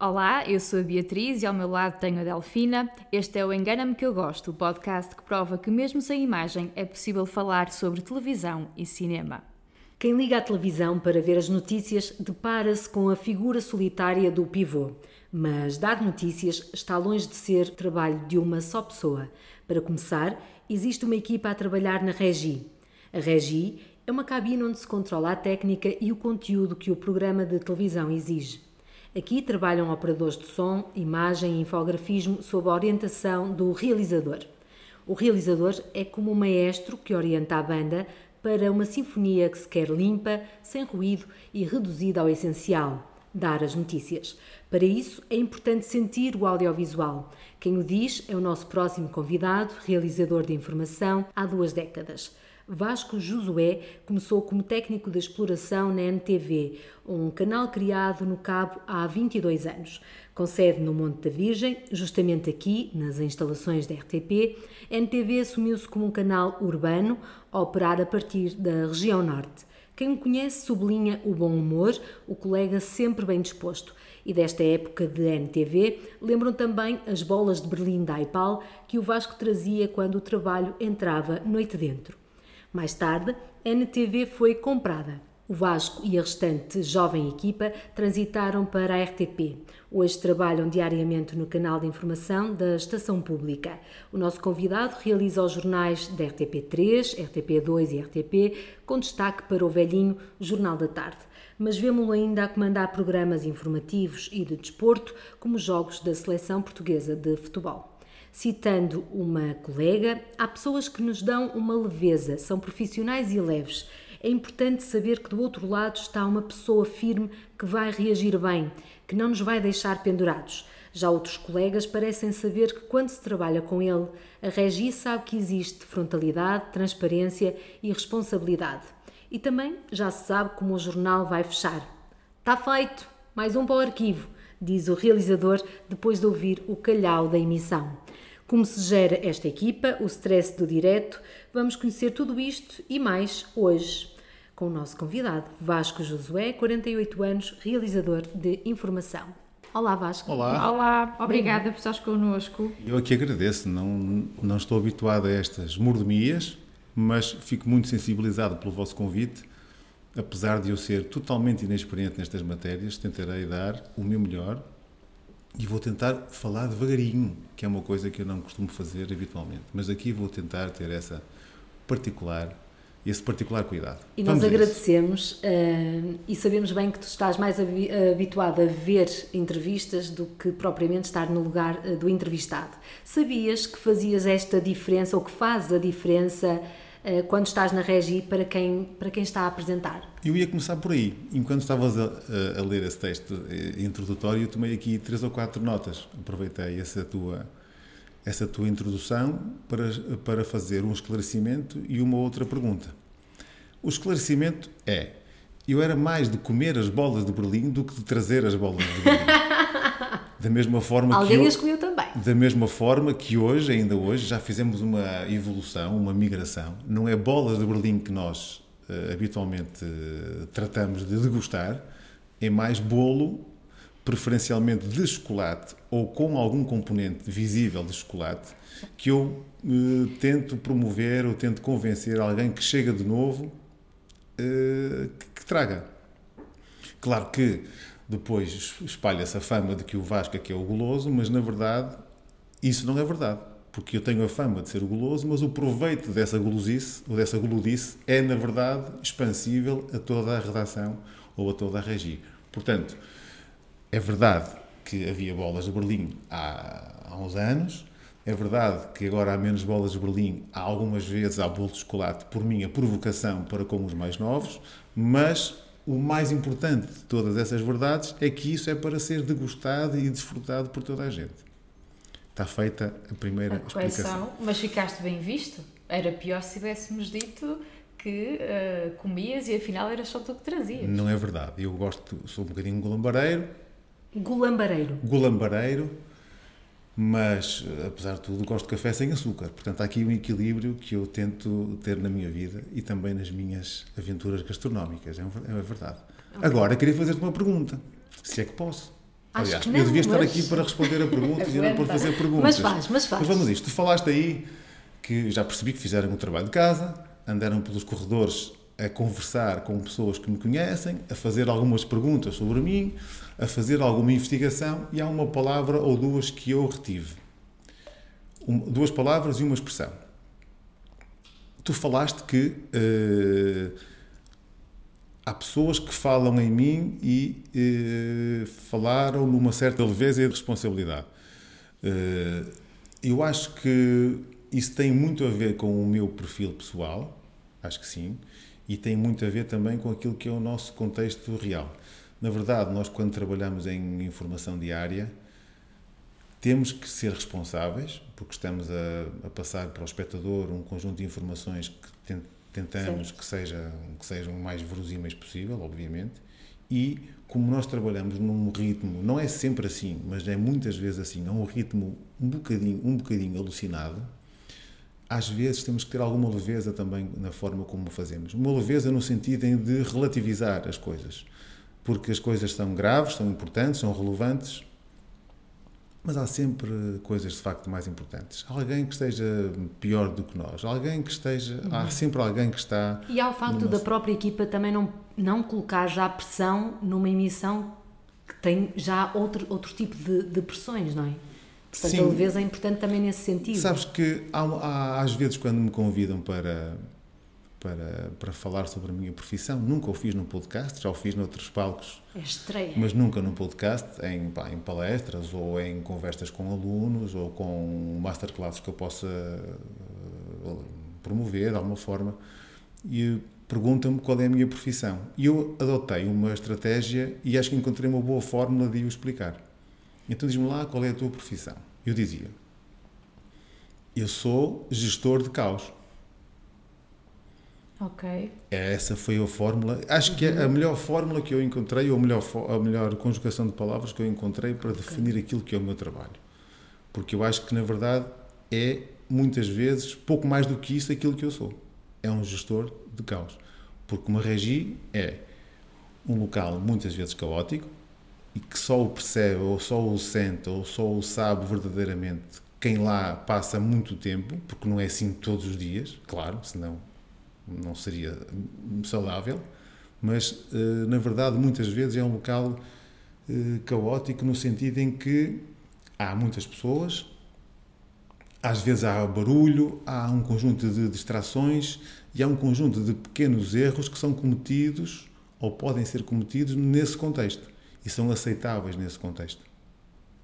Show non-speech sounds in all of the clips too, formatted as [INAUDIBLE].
Olá, eu sou a Beatriz e ao meu lado tenho a Delfina. Este é o Engana-me que eu gosto, o podcast que prova que mesmo sem imagem é possível falar sobre televisão e cinema. Quem liga à televisão para ver as notícias depara-se com a figura solitária do pivô. Mas dar notícias está longe de ser trabalho de uma só pessoa. Para começar, existe uma equipa a trabalhar na Regi. A Regi é uma cabine onde se controla a técnica e o conteúdo que o programa de televisão exige. Aqui trabalham operadores de som, imagem e infografismo sob a orientação do realizador. O realizador é como um maestro que orienta a banda para uma sinfonia que se quer limpa, sem ruído e reduzida ao essencial dar as notícias. Para isso é importante sentir o audiovisual. Quem o diz é o nosso próximo convidado, realizador de informação há duas décadas. Vasco Josué começou como técnico de exploração na NTV, um canal criado no Cabo há 22 anos. Com sede no Monte da Virgem, justamente aqui, nas instalações da RTP, a NTV assumiu-se como um canal urbano a operar a partir da região norte. Quem o conhece sublinha o bom humor, o colega sempre bem disposto. E desta época de NTV lembram também as bolas de Berlim da IPAL que o Vasco trazia quando o trabalho entrava noite dentro. Mais tarde, a NTV foi comprada. O Vasco e a restante jovem equipa transitaram para a RTP. Hoje trabalham diariamente no canal de informação da Estação Pública. O nosso convidado realiza os jornais da RTP3, RTP2 e RTP, com destaque para o velhinho Jornal da Tarde. Mas vemos-lo ainda a comandar programas informativos e de desporto, como jogos da Seleção Portuguesa de Futebol. Citando uma colega, há pessoas que nos dão uma leveza, são profissionais e leves. É importante saber que do outro lado está uma pessoa firme que vai reagir bem, que não nos vai deixar pendurados. Já outros colegas parecem saber que quando se trabalha com ele, a Regi sabe que existe frontalidade, transparência e responsabilidade. E também já se sabe como o jornal vai fechar. Está feito! Mais um para o arquivo, diz o realizador depois de ouvir o calhau da emissão. Como se gera esta equipa, o stress do direto, vamos conhecer tudo isto e mais hoje com o nosso convidado, Vasco Josué, 48 anos, realizador de informação. Olá Vasco. Olá. Olá, obrigada por estares connosco. Eu aqui agradeço, não, não estou habituado a estas mordomias, mas fico muito sensibilizado pelo vosso convite. Apesar de eu ser totalmente inexperiente nestas matérias, tentarei dar o meu melhor e vou tentar falar devagarinho, que é uma coisa que eu não costumo fazer habitualmente. Mas aqui vou tentar ter essa particular esse particular cuidado. E Vamos nós agradecemos uh, e sabemos bem que tu estás mais habituado a ver entrevistas do que propriamente estar no lugar uh, do entrevistado. Sabias que fazias esta diferença ou que fazes a diferença uh, quando estás na regi para quem, para quem está a apresentar? Eu ia começar por aí. Enquanto estavas a, a, ler esse texto introdutório, eu tomei aqui três ou quatro notas. Aproveitei essa tua essa tua introdução para, para fazer um esclarecimento e uma outra pergunta. O esclarecimento é: eu era mais de comer as bolas de Berlim do que de trazer as bolas de Berlim. [LAUGHS] Da mesma forma Alguém que as comeu também. Da mesma forma que hoje, ainda hoje, já fizemos uma evolução, uma migração. Não é bolas de Berlim que nós uh, habitualmente uh, tratamos de degustar, é mais bolo preferencialmente de chocolate ou com algum componente visível de chocolate, que eu eh, tento promover ou tento convencer alguém que chega de novo que, que, traga. Claro que depois espalha-se a fama de que o Vasco é que é o goloso, mas na verdade isso não é verdade. Porque eu tenho a fama de ser o goloso, mas o proveito dessa golosice ou dessa golodice é, na verdade, expansível a toda a redação ou a toda a regi. Portanto, é verdade que havia bolas de Berlim há, há uns anos, é verdade que agora há menos bolas de Berlim, há algumas vezes há bolo de chocolate por minha provocação para com os mais novos, mas o mais importante de todas essas verdades é que isso é para ser degustado e desfrutado por toda a gente. Está feita a primeira a explicação. Mas ficaste bem visto? Era pior se tivéssemos dito que uh, comias e afinal era só tu que trazias. Não é verdade. Eu gosto, sou um bocadinho golambareiro, Gulambareiro. Gulambareiro, mas apesar de tudo gosto de café sem açúcar. Portanto, há aqui um equilíbrio que eu tento ter na minha vida e também nas minhas aventuras gastronómicas, é, é verdade. Okay. Agora, queria fazer-te uma pergunta, se é que posso. Acho Aliás, não, eu devia estar mas- aqui para responder a perguntas e não para fazer perguntas. Mas faz, mas faz. Mas vamos a isto. Tu falaste aí que já percebi que fizeram um trabalho de casa, andaram pelos corredores a conversar com pessoas que me conhecem, a fazer algumas perguntas sobre mim, a fazer alguma investigação e há uma palavra ou duas que eu retive. Um- duas palavras e uma expressão. Tu falaste que eh, há pessoas que falam em mim e eh, falaram numa certa leveza e responsabilidade. Eh, eu acho que isso tem muito a ver com o meu perfil pessoal, acho que sim, e tem muito a ver também com aquilo que é o nosso contexto real. Na verdade, nós quando trabalhamos em informação diária, temos que ser responsáveis, porque estamos a, a passar para o espectador um conjunto de informações que ten- tentamos que, seja, que sejam o mais verosímeis possível, obviamente, e como nós trabalhamos num ritmo, não é sempre assim, mas é muitas vezes assim, é um ritmo um bocadinho, um bocadinho alucinado, às vezes temos que ter alguma leveza também na forma como fazemos. Uma leveza no sentido de relativizar as coisas, porque as coisas são graves, são importantes, são relevantes, mas há sempre coisas de facto mais importantes. Alguém que esteja pior do que nós, alguém que esteja. Há sempre alguém que está. E há o facto no da própria equipa também não, não colocar já pressão numa emissão que tem já outro, outro tipo de, de pressões, não é? Portanto, Sim. a leveza é importante também nesse sentido. Sabes que há, há, às vezes quando me convidam para, para, para falar sobre a minha profissão, nunca o fiz num podcast, já o fiz noutros palcos, É estreia. mas nunca num podcast, em, pá, em palestras ou em conversas com alunos ou com masterclasses que eu possa eh, promover de alguma forma e perguntam-me qual é a minha profissão. E eu adotei uma estratégia e acho que encontrei uma boa fórmula de o explicar. Então diz-me lá qual é a tua profissão. Eu dizia, eu sou gestor de caos. Ok. Essa foi a fórmula. Acho que é a melhor fórmula que eu encontrei, ou a melhor, a melhor conjugação de palavras que eu encontrei para definir aquilo que é o meu trabalho. Porque eu acho que, na verdade, é muitas vezes pouco mais do que isso aquilo que eu sou. É um gestor de caos. Porque uma regi é um local muitas vezes caótico e que só o percebe, ou só o sente, ou só o sabe verdadeiramente quem lá passa muito tempo, porque não é assim todos os dias, claro, senão não seria saudável, mas eh, na verdade muitas vezes é um local eh, caótico no sentido em que há muitas pessoas, às vezes há barulho, há um conjunto de distrações e há um conjunto de pequenos erros que são cometidos ou podem ser cometidos nesse contexto e são aceitáveis nesse contexto.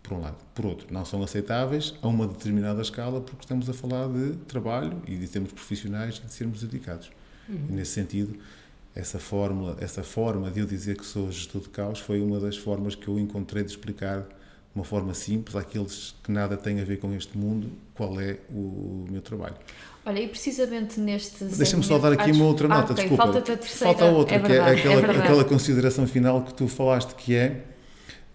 Por um lado. Por outro, não são aceitáveis a uma determinada escala porque estamos a falar de trabalho e de termos profissionais e de sermos dedicados. E nesse sentido, essa fórmula, essa forma de eu dizer que sou gestor de caos foi uma das formas que eu encontrei de explicar de uma forma simples àqueles que nada têm a ver com este mundo qual é o meu trabalho. Olha, e precisamente neste. Deixa-me só dar aqui Ah, uma outra ah, nota, ok, desculpa. Falta-te a terceira. Falta outra, é que verdade, é aquela, verdade. aquela consideração final que tu falaste, que é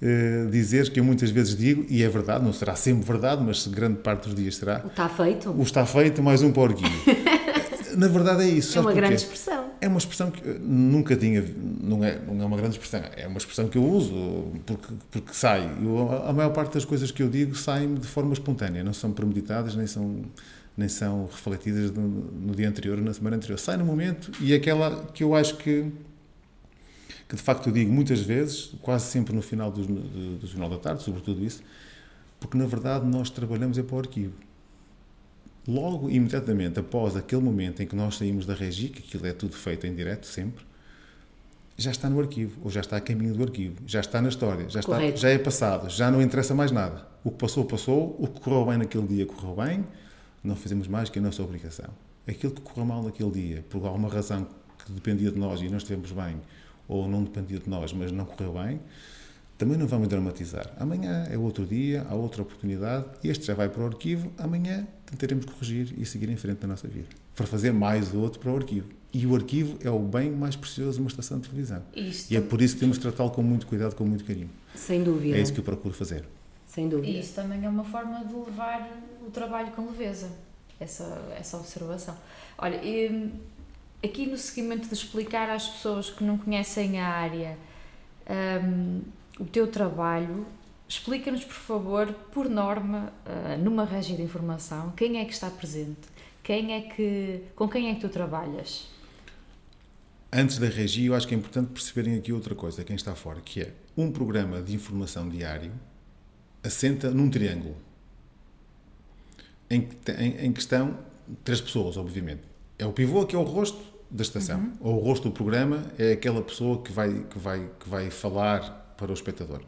eh, dizer que eu muitas vezes digo, e é verdade, não será sempre verdade, mas grande parte dos dias será, O está feito? o está feito, mais um para o orgulho. [LAUGHS] Na verdade é isso. é uma grande expressão. É uma expressão que eu nunca tinha, não é, não é uma grande expressão, é uma expressão que eu uso porque, porque sai. Eu, a maior parte das coisas que eu digo saem de forma espontânea, não são premeditadas, nem são, nem são refletidas no, no dia anterior ou na semana anterior. Sai no momento e aquela que eu acho que, que de facto eu digo muitas vezes, quase sempre no final do, do, do Jornal da Tarde, sobretudo isso, porque na verdade nós trabalhamos é para o arquivo logo, imediatamente após aquele momento em que nós saímos da regi, que aquilo é tudo feito em direto sempre, já está no arquivo, ou já está a caminho do arquivo, já está na história, já, está, Correto. já é passado, já não interessa mais nada. O que passou, passou, o que correu bem naquele dia, correu bem, não fazemos mais que a nossa obrigação. Aquilo que correu mal naquele dia, por alguma razão que dependia de nós e não estivemos bem, ou não dependia de nós, mas não correu bem, também não vamos dramatizar. Amanhã é outro dia, há outra oportunidade, este já vai para o arquivo, amanhã tentaremos corrigir e seguir em frente na nossa vida. Para fazer mais outro para o arquivo. E o arquivo é o bem mais precioso de uma estação de televisão. Isto, E é por isso que temos de tratá-lo com muito cuidado, com muito carinho. Sem dúvida. É isso que eu procuro fazer. Sem dúvida. e isso também é uma forma de levar o trabalho com leveza. Essa, essa observação. Olha, e, aqui no seguimento de explicar às pessoas que não conhecem a área hum, o teu trabalho, Explica-nos, por favor, por norma, uh, numa régia de informação, quem é que está presente? Quem é que, com quem é que tu trabalhas? Antes da regia, eu acho que é importante perceberem aqui outra coisa, quem está fora, que é um programa de informação diário assenta num triângulo em em, em que estão três pessoas, obviamente. É o pivô que é o rosto da estação, uhum. ou o rosto do programa é aquela pessoa que vai, que vai, que vai falar para o espectador.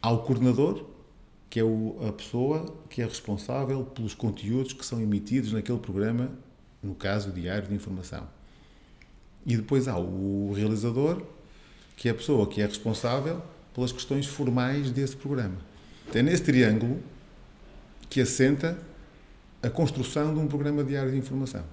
Há o coordenador, que é o, a pessoa que é responsável pelos conteúdos que são emitidos naquele programa, no caso, o diário de informação. E depois há o realizador, que é a pessoa que é responsável pelas questões formais desse programa. É nesse triângulo que assenta a construção de um programa diário de informação.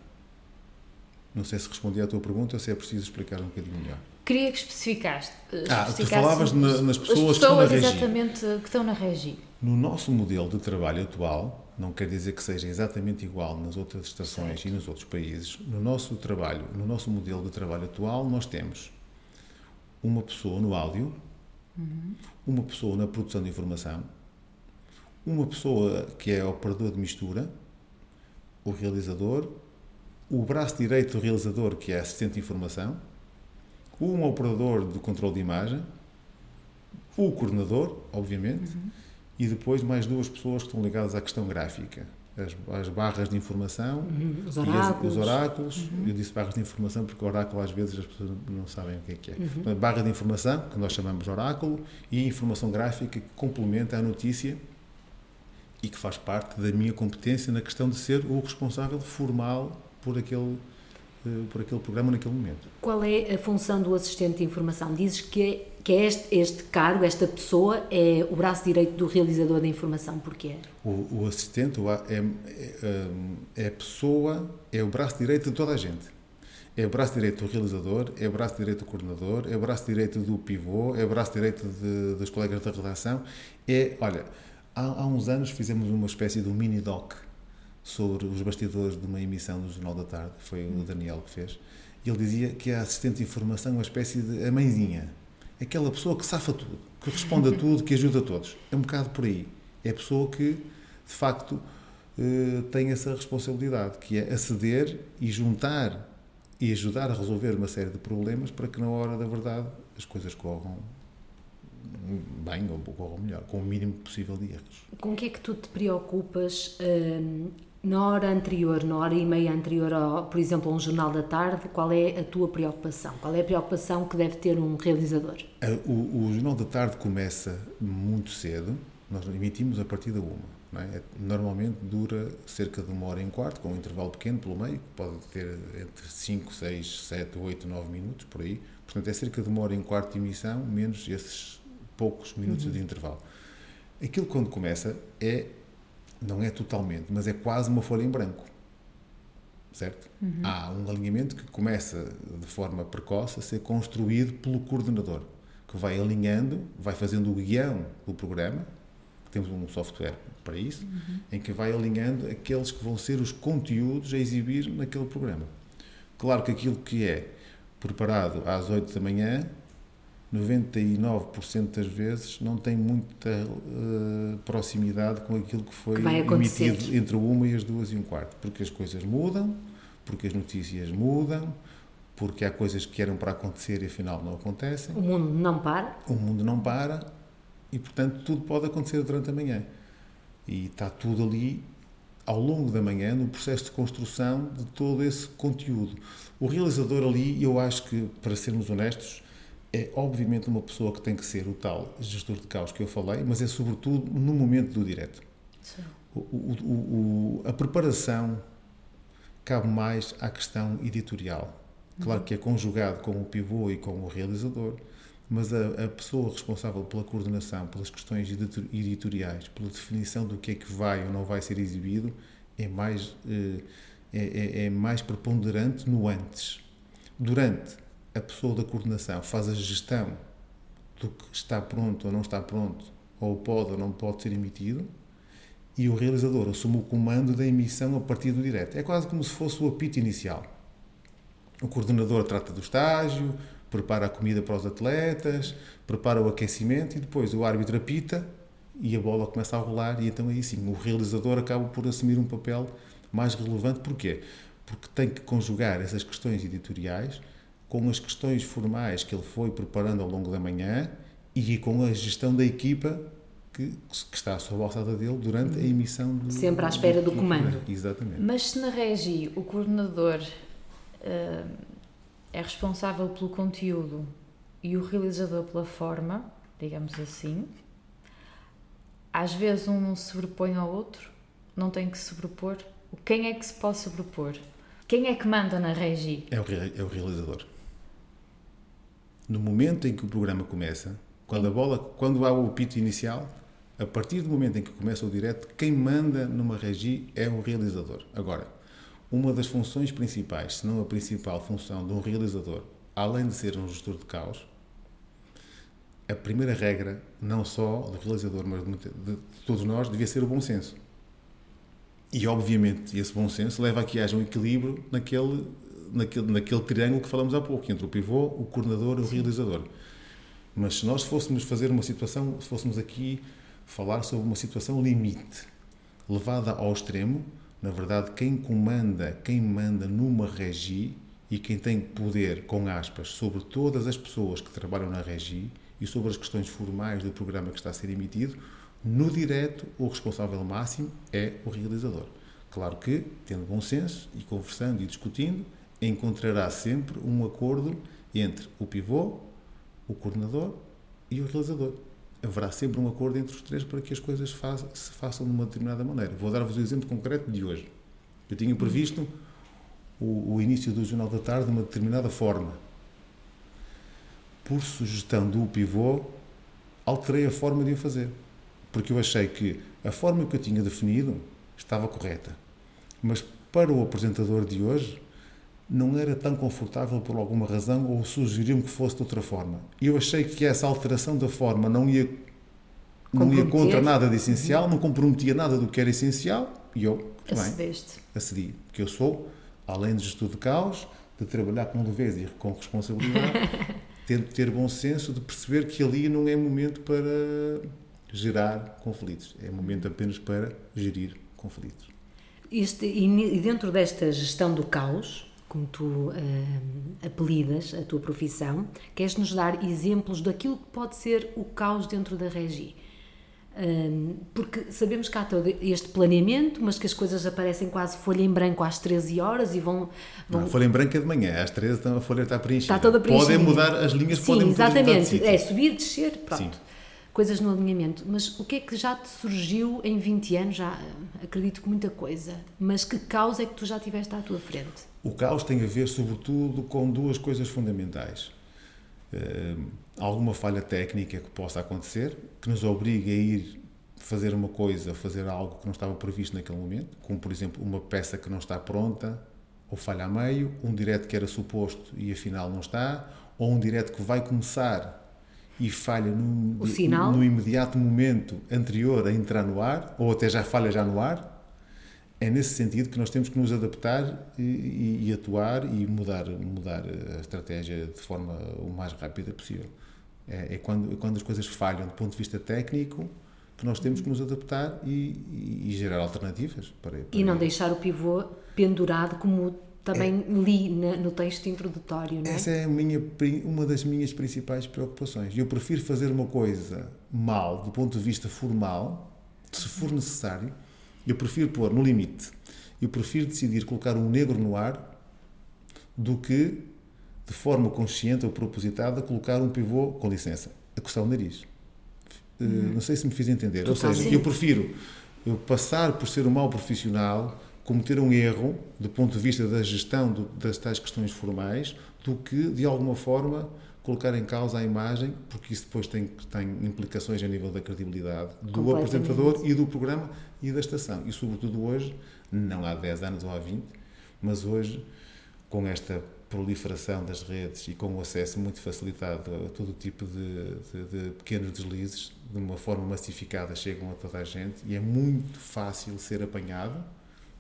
Não sei se respondi à tua pergunta ou se é preciso explicar um bocadinho melhor. Queria que especificaste. Ah, tu falavas na, nas pessoas, pessoas, que estão na regi. exatamente que estão na regi. No nosso modelo de trabalho atual, não quer dizer que seja exatamente igual nas outras estações certo. e nos outros países. No nosso trabalho, no nosso modelo de trabalho atual, nós temos uma pessoa no áudio, uhum. uma pessoa na produção de informação, uma pessoa que é operador de mistura, o realizador, o braço direito do realizador, que é assistente de informação, um operador de controle de imagem, o coordenador, obviamente, uhum. e depois mais duas pessoas que estão ligadas à questão gráfica. As, as barras de informação uhum. os oráculos. As, os oráculos. Uhum. Eu disse barras de informação porque oráculo às vezes as pessoas não sabem o que é que é. Uhum. Barra de informação, que nós chamamos de oráculo, e informação gráfica que complementa a notícia e que faz parte da minha competência na questão de ser o responsável formal por aquele eh, por aquele programa naquele momento. Qual é a função do assistente de informação? Dizes que é, que é este, este cargo, esta pessoa, é o braço direito do realizador da informação. Porquê? O, o assistente é, é, é a pessoa, é o braço direito de toda a gente. É o braço direito do realizador, é o braço direito do coordenador, é o braço direito do pivô, é o braço direito de, dos colegas da redação. É, olha, há, há uns anos fizemos uma espécie de um mini-doc sobre os bastidores de uma emissão do Jornal da Tarde, foi o Daniel que fez, e ele dizia que a assistente de informação é uma espécie de a mãezinha, aquela pessoa que safa tudo, que responde a tudo, que ajuda a todos. É um bocado por aí. É a pessoa que, de facto, eh, tem essa responsabilidade, que é aceder e juntar e ajudar a resolver uma série de problemas para que na hora da verdade as coisas corram bem ou corram melhor, com o mínimo possível de erros. Com o que é que tu te preocupas hum, na hora anterior, na hora e meia anterior, ao, por exemplo, a um jornal da tarde, qual é a tua preocupação? Qual é a preocupação que deve ter um realizador? O, o jornal da tarde começa muito cedo, nós emitimos a partir da uma. É? Normalmente dura cerca de uma hora e quarto, com um intervalo pequeno pelo meio, que pode ter entre 5, 6, 7, 8, 9 minutos, por aí. Portanto, é cerca de uma hora e quarto de emissão, menos esses poucos minutos uhum. de intervalo. Aquilo quando começa é não é totalmente, mas é quase uma folha em branco. Certo? Uhum. Há um alinhamento que começa de forma precoce a ser construído pelo coordenador, que vai alinhando, vai fazendo o guião do programa. Temos um software para isso, uhum. em que vai alinhando aqueles que vão ser os conteúdos a exibir naquele programa. Claro que aquilo que é preparado às 8 da manhã 99% das vezes não tem muita uh, proximidade com aquilo que foi que emitido entre uma e as duas e um quarto, porque as coisas mudam, porque as notícias mudam, porque há coisas que eram para acontecer e afinal não acontecem. O mundo não para. O mundo não para e, portanto, tudo pode acontecer durante a manhã. E está tudo ali ao longo da manhã no processo de construção de todo esse conteúdo. O realizador ali, eu acho que, para sermos honestos, é obviamente uma pessoa que tem que ser o tal gestor de caos que eu falei, mas é sobretudo no momento do direto. O, o, o, a preparação cabe mais à questão editorial. Claro uhum. que é conjugado com o pivô e com o realizador, mas a, a, pessoa responsável pela coordenação, pelas questões editoriais, pela definição do que é que vai ou não vai ser exibido, é mais, eh, é, é, é mais preponderante no antes. Durante a pessoa da coordenação faz a gestão do que está pronto ou não está pronto, ou pode ou não pode ser emitido, e o realizador assume o comando da emissão a partir do direto. É quase como se fosse o apito inicial. O coordenador trata do estágio, prepara a comida para os atletas, prepara o aquecimento e depois o árbitro apita e a bola começa a rolar e então aí sim, o realizador acaba por assumir um papel mais relevante. Porquê? Porque tem que conjugar essas questões editoriais com as questões formais que ele foi preparando ao longo da manhã e com a gestão da equipa que, que está à sua alçada dele durante a emissão do, Sempre à espera do, do comando. Exatamente. Mas se na Regi o coordenador uh, é responsável pelo conteúdo e o realizador pela forma, digamos assim, às vezes um não se sobrepõe ao outro, não tem que se sobrepor. Quem é que se pode sobrepor? Quem é que manda na Regi? É o, é o realizador. No momento em que o programa começa, quando a bola, quando há o pito inicial, a partir do momento em que começa o direto, quem manda numa regi é o realizador. Agora, uma das funções principais, se não a principal função de um realizador, além de ser um gestor de caos, a primeira regra, não só do realizador, mas de, de todos nós, devia ser o bom senso. E, obviamente, esse bom senso leva a que haja um equilíbrio naquele, naquele, naquele triângulo que falamos há pouco, entre o pivô, o coordenador e o realizador. Mas se nós fôssemos fazer uma situação, se fôssemos aqui falar sobre uma situação limite, levada ao extremo, na verdade, quem comanda, quem manda numa regi e quem tem poder, com aspas, sobre todas as pessoas que trabalham na regi e sobre as questões formais do programa que está a ser emitido, no direto, o responsável máximo é o realizador. Claro que, tendo bom senso e conversando e discutindo, encontrará sempre um acordo entre o pivô, o coordenador e o realizador. Haverá sempre um acordo entre os três para que as coisas se façam de uma determinada maneira. Vou dar-vos o exemplo concreto de hoje. Eu tinha previsto o, o início do Jornal da Tarde de uma determinada forma. Por sugestão do pivô, alterei a forma de o fazer. Porque eu achei que a forma que eu tinha definido estava correta. Mas para o apresentador de hoje, não era tão confortável por alguma razão ou sugeriu-me que fosse de outra forma. E eu achei que essa alteração da forma não ia, não ia contra nada de essencial, não comprometia nada do que era essencial e eu, bem, acedi. Porque eu sou, além de gestor de caos, de trabalhar com leveza e com responsabilidade, [LAUGHS] tento ter bom senso de perceber que ali não é momento para gerar conflitos, é momento apenas para gerir conflitos. Este, e dentro desta gestão do caos, como tu uh, apelidas a tua profissão, queres-nos dar exemplos daquilo que pode ser o caos dentro da regi. Um, porque sabemos que há todo este planeamento, mas que as coisas aparecem quase folha em branco às 13 horas e vão. vão... Não, folha em branco é de manhã, às 13 então a folha está preenchida. Está toda preenchida. Podem mudar as linhas, Sim, podem mudar exatamente. É subir, descer, pronto. Sim. Coisas no alinhamento. Mas o que é que já te surgiu em 20 anos? Já acredito que muita coisa. Mas que causa é que tu já tiveste à tua frente? O caos tem a ver, sobretudo, com duas coisas fundamentais. Uh, alguma falha técnica que possa acontecer, que nos obrigue a ir fazer uma coisa, fazer algo que não estava previsto naquele momento, como, por exemplo, uma peça que não está pronta, ou falha a meio, um direto que era suposto e afinal não está, ou um direto que vai começar e falha no, no, no imediato momento anterior a entrar no ar, ou até já falha já no ar, é nesse sentido que nós temos que nos adaptar e, e, e, atuar e mudar, mudar a estratégia de forma o mais rápida possível. É, é quando, é quando as coisas falham do ponto de vista técnico que nós temos que nos adaptar e, e gerar alternativas. Para, para e não deixar o pivô pendurado como também é, li na, no texto introdutório, não é? Essa é minha, uma das minhas principais preocupações. Eu prefiro fazer uma coisa mal do ponto de vista formal, se for necessário, eu prefiro pôr no limite. Eu prefiro decidir colocar um negro no ar do que, de forma consciente ou propositada, colocar um pivô, com licença, a coçar o nariz. Uh, não sei se me fiz entender. ou seja, eu prefiro eu passar por ser um mau profissional, cometer um erro do ponto de vista da gestão do, das tais questões formais, do que, de alguma forma, colocar em causa a imagem, porque isso depois tem, tem implicações a nível da credibilidade do apresentador e do programa e da estação. E, sobretudo, hoje, não há 10 anos ou há 20, mas hoje, com esta proliferação das redes e com o acesso muito facilitado a todo tipo de, de, de, pequenos deslizes, de uma forma massificada, chegam a toda a gente e é muito fácil ser apanhado.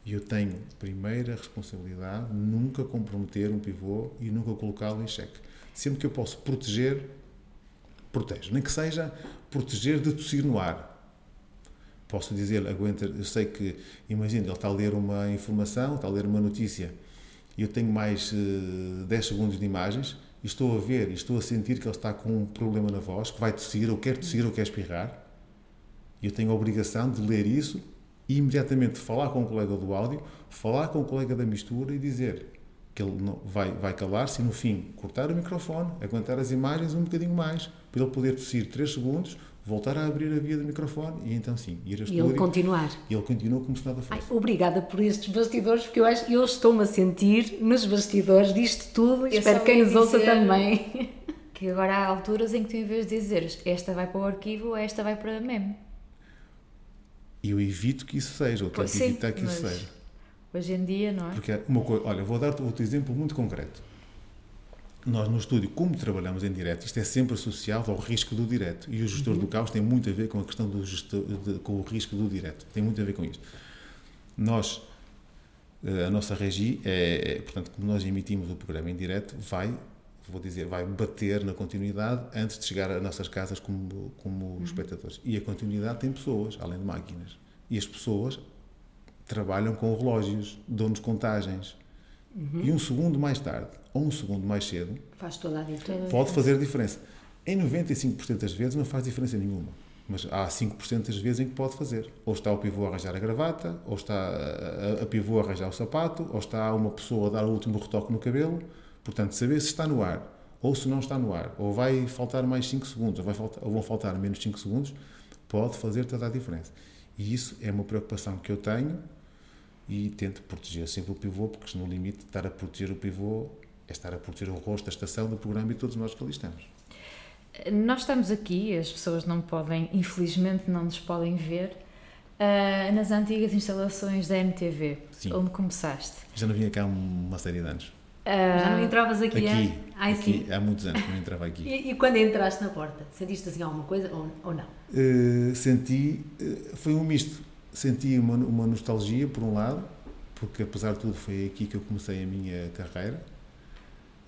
E eu tenho, primeira responsabilidade, nunca comprometer um pivô e nunca colocá-lo em xeque sempre que eu posso proteger, protejo. Nem que seja proteger de tossir no ar. Posso dizer, aguenta, eu sei que, imagina, ele está a ler uma informação, está a ler uma notícia, e eu tenho mais uh, 10 segundos de imagens, e estou a ver, e estou a sentir que ele está com um problema na voz, que vai tossir, ou quer tossir, ou quer espirrar, e eu tenho a obrigação de ler isso e imediatamente falar com o colega do áudio, falar com o colega da mistura e dizer que ele não, vai, vai calar-se e no fim cortar o microfone, aguentar as imagens um bocadinho mais, para ele poder tossir 3 segundos, voltar a abrir a via do microfone e então sim, ir a estúdio. E ele continuar. E ele continua como se nada fosse. Ai, obrigada por estes bastidores, porque eu acho que eu estou-me a sentir nos bastidores disto tudo e espero que quem nos ouça também. Que agora há alturas em que tu, em vez de dizeres esta vai para o arquivo, esta vai para a meme. E eu evito que isso seja, ou tento evitar que isso seja. Hoje em dia, não é? Porque uma coisa, olha, vou dar-te outro exemplo muito concreto nós no estúdio, como trabalhamos em direto, isto é sempre associado ao risco do direto. E o gestor uhum. do caos tem muito a ver com a questão do gestor, de, com o risco do direto. Tem muito a ver com isto. Nós, eh, a nossa regi, é, é, portanto, como nós emitimos o programa em direto, vai, vou dizer, vai bater na continuidade antes de chegar às nossas casas como, como uhum. espectadores. E a continuidade tem pessoas, além de máquinas. E as pessoas trabalham com relógios, dão-nos contagens. Uhum. E um segundo mais tarde, ou um segundo mais cedo, faz toda a diferença. Pode fazer diferença. Em 95% das vezes não faz diferença nenhuma. Mas há 5% das vezes em que pode fazer. Ou está o pivô a arranjar a gravata, ou está a, a, a pivô a arranjar o sapato, ou está uma pessoa a dar o último retoque no cabelo. Portanto, saber se está no ar ou se não está no ar, ou vai faltar mais 5 segundos, ou, vai faltar, ou vão faltar menos 5 segundos, pode fazer toda a diferença. E isso é uma preocupação que eu tenho e tento proteger sempre o pivô, porque no limite estar a proteger o pivô é estar a proteger o rosto, a estação do programa e todos nós que ali estamos. Nós estamos aqui, as pessoas não podem, infelizmente não nos podem ver, uh, nas antigas instalações da NTV, Sim. onde começaste. Já não vinha cá há uma série de anos. Uh, Já não entravas aqui, aqui, Ai, aqui há muitos anos não entrava aqui. e, e, quando entraste na porta, sentiste assim alguma coisa ou, ou não? Uh, senti, foi um misto. Senti uma, uma nostalgia, por um lado, porque apesar de tudo foi aqui que eu comecei a minha carreira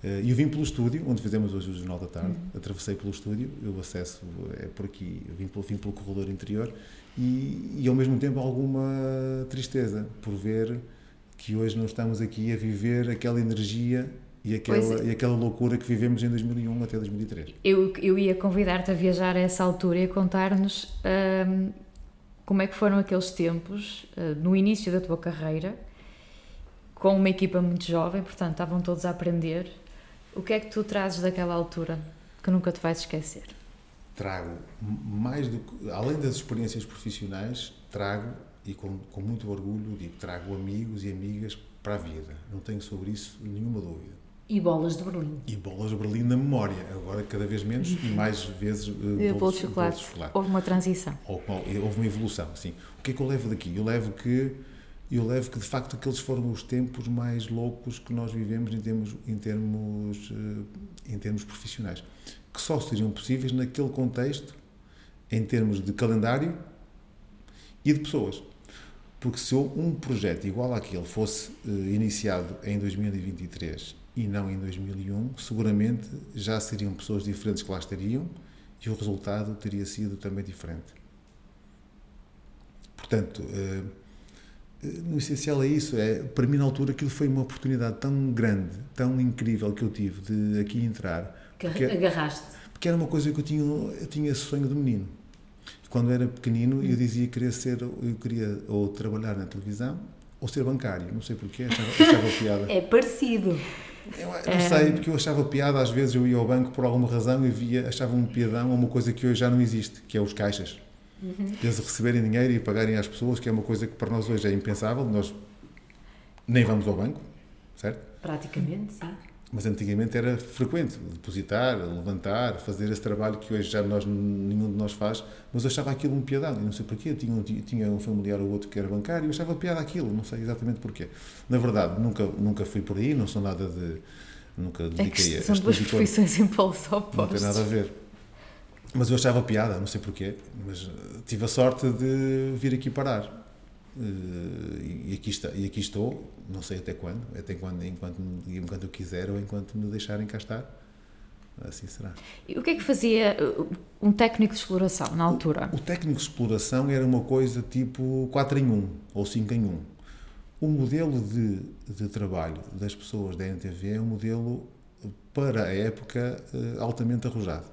e eu vim pelo estúdio, onde fizemos hoje o Jornal da Tarde, uhum. atravessei pelo estúdio, o acesso é por aqui, eu vim pelo, vim pelo corredor interior e, e ao mesmo tempo alguma tristeza por ver que hoje não estamos aqui a viver aquela energia e aquela, é. e aquela loucura que vivemos em 2001 até 2003. Eu, eu ia convidar-te a viajar a essa altura e a contar-nos hum, como é que foram aqueles tempos, uh, no início da tua carreira, com uma equipa muito jovem, portanto estavam todos a aprender o que é que tu trazes daquela altura que nunca te vais esquecer? Trago mais do que, além das experiências profissionais, trago e com, com muito orgulho digo, trago amigos e amigas para a vida. Não tenho sobre isso nenhuma dúvida. E bolas de Berlim. E bolas de Berlim na memória. Agora, cada vez menos e mais vezes uh, bolos, de chocolate. de chocolate. Houve uma transição. Houve uma evolução, sim. O que é que eu levo daqui? Eu levo que eu levo que de facto aqueles foram os tempos mais loucos que nós vivemos em termos em termos eh, em termos profissionais que só seriam possíveis naquele contexto em termos de calendário e de pessoas porque se um projeto igual àquele fosse uh, iniciado em 2023 e não em 2001 seguramente já seriam pessoas diferentes que lá estariam e o resultado teria sido também diferente portanto uh, no essencial é isso. É, para mim, na altura, aquilo foi uma oportunidade tão grande, tão incrível que eu tive de aqui entrar. Que porque, agarraste. Porque era uma coisa que eu tinha, eu tinha esse sonho de menino. Quando era pequenino, eu dizia que queria ser, eu queria ou trabalhar na televisão ou ser bancário. Não sei porquê, achava, achava [LAUGHS] piada. É parecido. Eu, não é... sei, porque eu achava piada, às vezes eu ia ao banco por alguma razão e via, achava um piadão ou uma coisa que hoje já não existe, que é os caixas. Uhum. Eles receberem dinheiro e pagarem às pessoas, que é uma coisa que para nós hoje é impensável. Nós nem vamos ao banco, certo? Praticamente, sim. Mas antigamente era frequente depositar, levantar, fazer esse trabalho que hoje já nós, nenhum de nós faz, mas eu achava aquilo um piadão, e não sei porquê. Tinha um, tinha um familiar ou outro que era bancário e eu achava piada aquilo, não sei exatamente porquê. Na verdade, nunca, nunca fui por aí, não sou nada de. Nunca dediquei é que são duas profissões em polos opostos. Não tem nada a ver. Mas eu achava piada, não sei porquê, mas eh, tive a sorte de vir aqui parar. Eh, e aqui, está, e aqui estou, não sei até quando, até quando, enquanto, enquanto eu quiser ou enquanto me deixarem cá estar. Assim será. E o que é que fazia uh, um técnico de exploração na altura? O, o técnico de exploração era uma coisa tipo 4 em 1 ou 5 em 1. O modelo de, de trabalho das pessoas da NTV é um modelo, para a época, eh, altamente arrojado.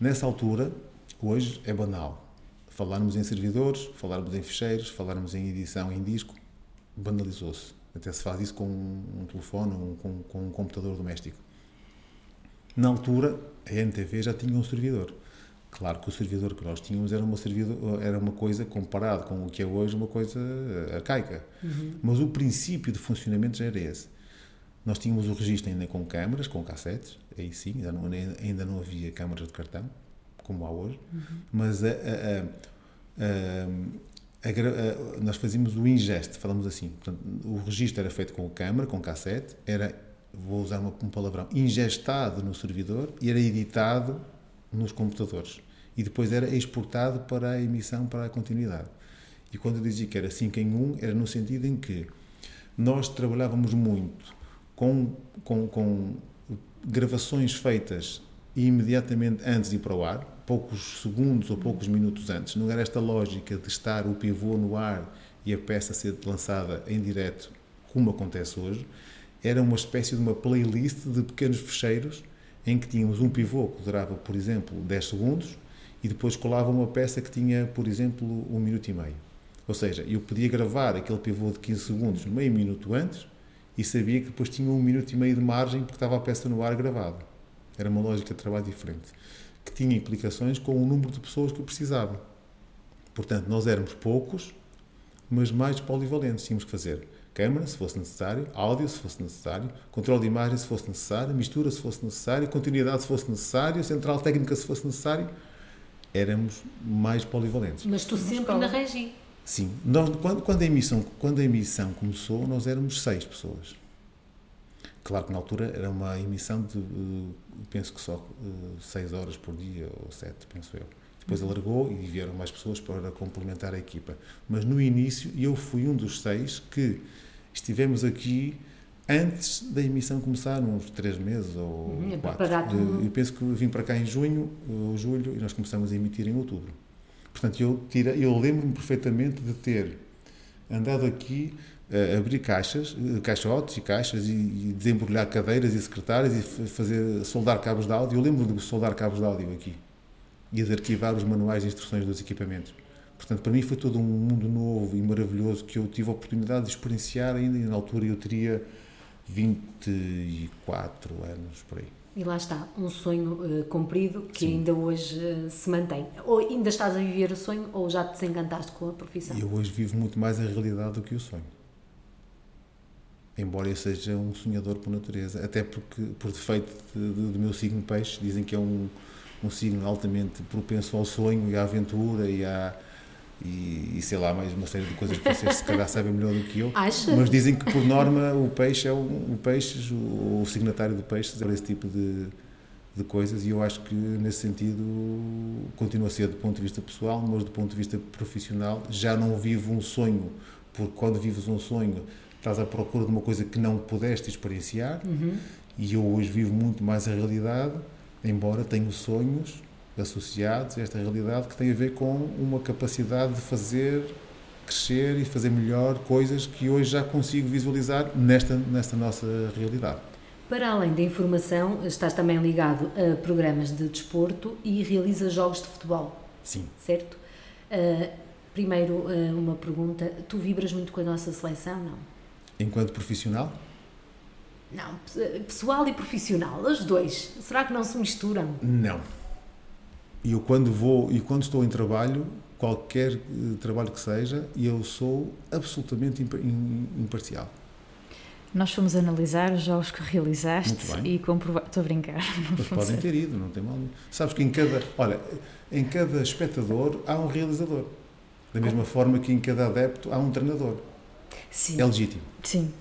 Nessa altura, hoje é banal. Falarmos em servidores, falarmos em ficheiros, falarmos em edição em disco, banalizou-se. Até se faz isso com um telefone, com, com um computador doméstico. Na altura, a NTV já tinha um servidor. Claro que o servidor que nós tínhamos era uma, servidor, era uma coisa, comparado com o que é hoje, uma coisa eh, arcaica. Uhum. Mas o princípio de funcionamento já era esse. Nós tínhamos o registro ainda com câmaras, com cassetes, aí sim, ainda não, ainda não havia câmaras de cartão, como há hoje, uhum. mas a, a, a, nós fazíamos o ingeste, falamos assim. Portanto, o registro era feito com câmara, com cassete, era, vou usar uma, um palavrão, ingestado no servidor e era editado nos computadores. E depois era exportado para a emissão, para a continuidade. E quando eu dizia que era 5 em 1, um, era no sentido em que nós trabalhávamos muito com, com, com gravações feitas imediatamente antes de ir para o ar, poucos segundos ou poucos minutos antes. Não era esta lógica de estar o pivô no ar e a peça ser lançada em direto, como acontece hoje. Era uma espécie de uma playlist de pequenos fecheiros em que tínhamos um pivô que durava, por exemplo, 10 segundos e depois colava uma peça que tinha, por exemplo, um minuto e meio. Ou seja, eu podia gravar aquele pivô de 15 segundos meio minuto antes e sabia que depois tinha um minuto e meio de margem porque estava a peça no ar gravada. Era uma lógica de trabalho diferente, que tinha implicações com o número de pessoas que eu precisava. Portanto, nós éramos poucos, mas mais polivalentes. Tínhamos que fazer câmara, se fosse necessário, áudio, se fosse necessário, controle de imagem, se fosse necessário, mistura, se fosse necessário, continuidade, se fosse necessário, central técnica, se fosse necessário. Éramos mais polivalentes. Mas tu sempre na regi. Sim. Nós, quando, quando, a emissão, quando a emissão começou, nós éramos seis pessoas. Claro que na altura era uma emissão de, eh, penso que só eh, seis horas por dia, ou sete, penso eu. Depois uhum. alargou e vieram mais pessoas para complementar a equipa. Mas no início, eu fui um dos seis que estivemos aqui antes da emissão começar, uns três meses ou uhum, quatro. Eu penso que vim para cá em junho ou julho e nós começamos a emitir em outubro. Portanto, eu, tira, eu lembro-me perfeitamente de ter andado aqui abrir caixas, eh, caixotes e caixas e, e desembrulhar cadeiras e secretárias e fazer soldar cabos de áudio. Eu lembro de soldar cabos de áudio aqui e de arquivar os manuais de instruções dos equipamentos. Portanto, para mim foi todo um mundo novo e maravilhoso que eu tive a oportunidade de experienciar ainda e na altura eu teria 24 anos por aí. E lá está, um sonho uh, cumprido que Sim. ainda hoje uh, se mantém. Ou ainda estás a viver o sonho ou já te desencantaste com a profissão? Eu hoje vivo muito mais a realidade do que o sonho. Embora eu seja um sonhador por natureza, até porque, por defeito do meu signo peixe, dizem que é um, um signo altamente propenso ao sonho e à aventura e à, e, e, sei lá, mais uma série de coisas que vocês se calhar sabem melhor do que eu. Acha? Mas dizem que por norma o peixe é o, o peixe, o, o signatário do peixe é esse tipo de, de coisas e eu acho que nesse sentido continua a ser do ponto de vista pessoal, mas do ponto de vista profissional já não vivo um sonho, porque quando vives um sonho estás à procura de uma coisa que não pudeste experienciar uhum. e eu hoje vivo muito mais a realidade, embora tenha sonhos associados a esta realidade que tem a ver com uma capacidade de fazer crescer e fazer melhor coisas que hoje já consigo visualizar nesta, nesta nossa realidade. Para além da informação, estás também ligado a programas de desporto e realizas jogos de futebol. Sim. Certo? Uh, primeiro, uh, uma pergunta. Tu vibras muito com a nossa seleção, não? Enquanto profissional? Não, pessoal e profissional, os dois. Será que não se misturam? Não. E eu quando vou e quando estou em trabalho, qualquer uh, trabalho que seja, eu sou absolutamente imparcial. Nós fomos analisar os jogos que realizaste e comprovar. Estou a brincar. [LAUGHS] Mas podem ter ido, não tem mal. Sabes que em cada. Olha, em cada espectador há um realizador. Da mesma forma que em cada adepto há um treinador. Sim. É legítimo. Sim.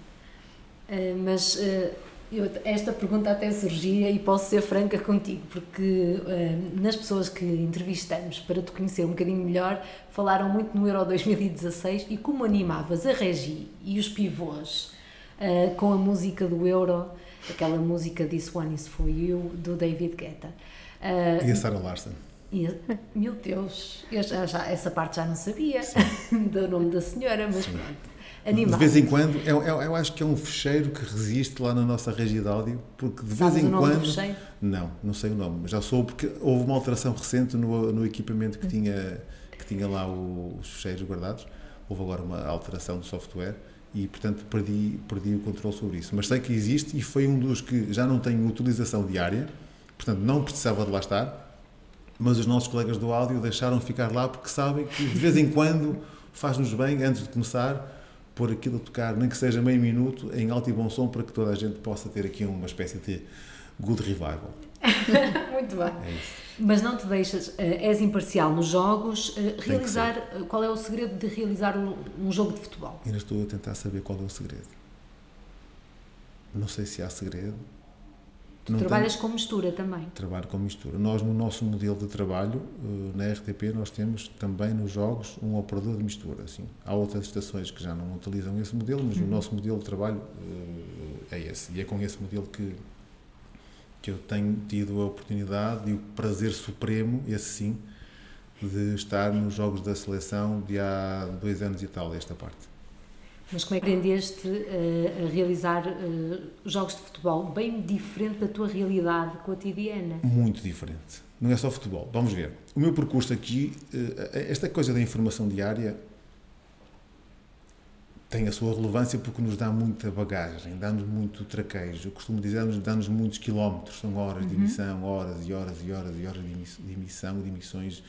Uh, mas. Uh eu, esta pergunta até surgia e posso ser franca contigo, porque uh, nas pessoas que entrevistamos para te conhecer um bocadinho melhor, falaram muito no Euro 2016 e como animavas a Regi e os pivôs com a música do Euro, aquela música This One Is For You, do David Guetta. E a Sarah Larson. E, meu Deus, eu já, já, essa parte já não sabia [LAUGHS] do nome da senhora, mas Sim. pronto. Animado. De vez em quando, eu, eu, eu, acho que é um fecheiro que resiste lá na nossa rede de áudio, porque de Sabes vez em o nome quando. Não, não sei o nome, mas já soube porque houve uma alteração recente no, no equipamento que tinha, que tinha lá o, os fecheiros guardados. Houve agora uma alteração do software e, portanto, perdi, perdi o controle sobre isso. Mas sei que existe e foi um dos que já não tenho utilização diária, portanto, não precisava de lá estar mas os nossos colegas do áudio deixaram ficar lá porque sabem que de vez em quando faz-nos bem, antes de começar, pôr aquilo a tocar, nem que seja meio minuto, em alto e bom som, para que toda a gente possa ter aqui uma espécie de good revival. [LAUGHS] Muito bem. É Mas não te deixas, eh, és imparcial nos jogos, eh, realizar, eh, qual é o segredo de realizar um jogo de futebol? Ainda estou a tentar saber qual é o segredo. Não sei se há segredo, Tu não trabalhas tenho... com mistura também? Trabalho com mistura. Nós, no nosso modelo de trabalho, eh, na RTP, nós temos também nos jogos um operador de mistura. Assim. Há outras estações que já não utilizam esse modelo, mas uhum. o nosso modelo de trabalho eh, é esse. E é com esse modelo que, que eu tenho tido a oportunidade e o prazer supremo, esse sim, de estar nos jogos da seleção de há dois anos e tal, esta parte. Mas como é que aprendeste uh, a realizar uh, jogos de futebol bem diferente da tua realidade cotidiana? Muito diferente. Não é só futebol. Vamos ver. O meu percurso aqui, uh, esta coisa da informação diária tem a sua relevância porque nos dá muita bagagem, dá-nos muito traquejo. Eu costumo dizer, dá-nos muitos quilómetros, são horas uhum. de emissão, horas e horas e horas e horas de emissão, de emissões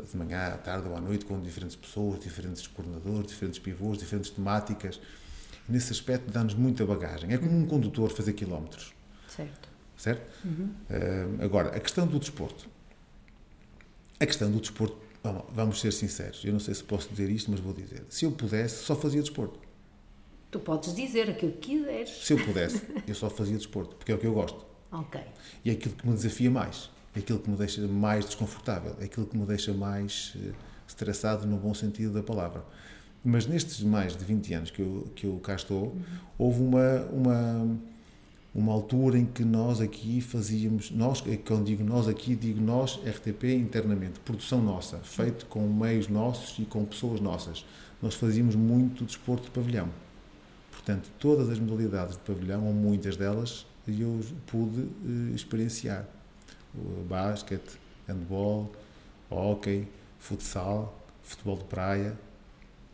de manhã, à tarde ou à noite, com diferentes pessoas, diferentes coordenadores, diferentes pivôs, diferentes temáticas. Nesse aspecto, dá-nos muita bagagem. É como um condutor fazer quilómetros. Certo. Certo? Uhum. Uh, agora, a questão do desporto. A questão do desporto, vamos ser sinceros, eu não sei se posso dizer isto, mas vou dizer. Se eu pudesse, só fazia desporto. Tu podes dizer aquilo que quiseres. Se eu pudesse, eu só fazia desporto, porque é o que eu gosto. [LAUGHS] Ok. E é aquilo que me desafia mais aquilo que me deixa mais desconfortável, aquilo que me deixa mais uh, estressado no bom sentido da palavra. Mas nestes mais de 20 anos que eu, que eu cá estou, houve uma, uma, uma altura em que nós aqui fazíamos, nós, é quando digo nós aqui, digo nós, RTP, internamente, produção nossa, feito com meios nossos e com pessoas nossas. Nós fazíamos muito desporto de pavilhão. Portanto, todas as modalidades de pavilhão, ou muitas delas, eu pude uh, experienciar basquete, handball, hockey, futsal, futebol de praia,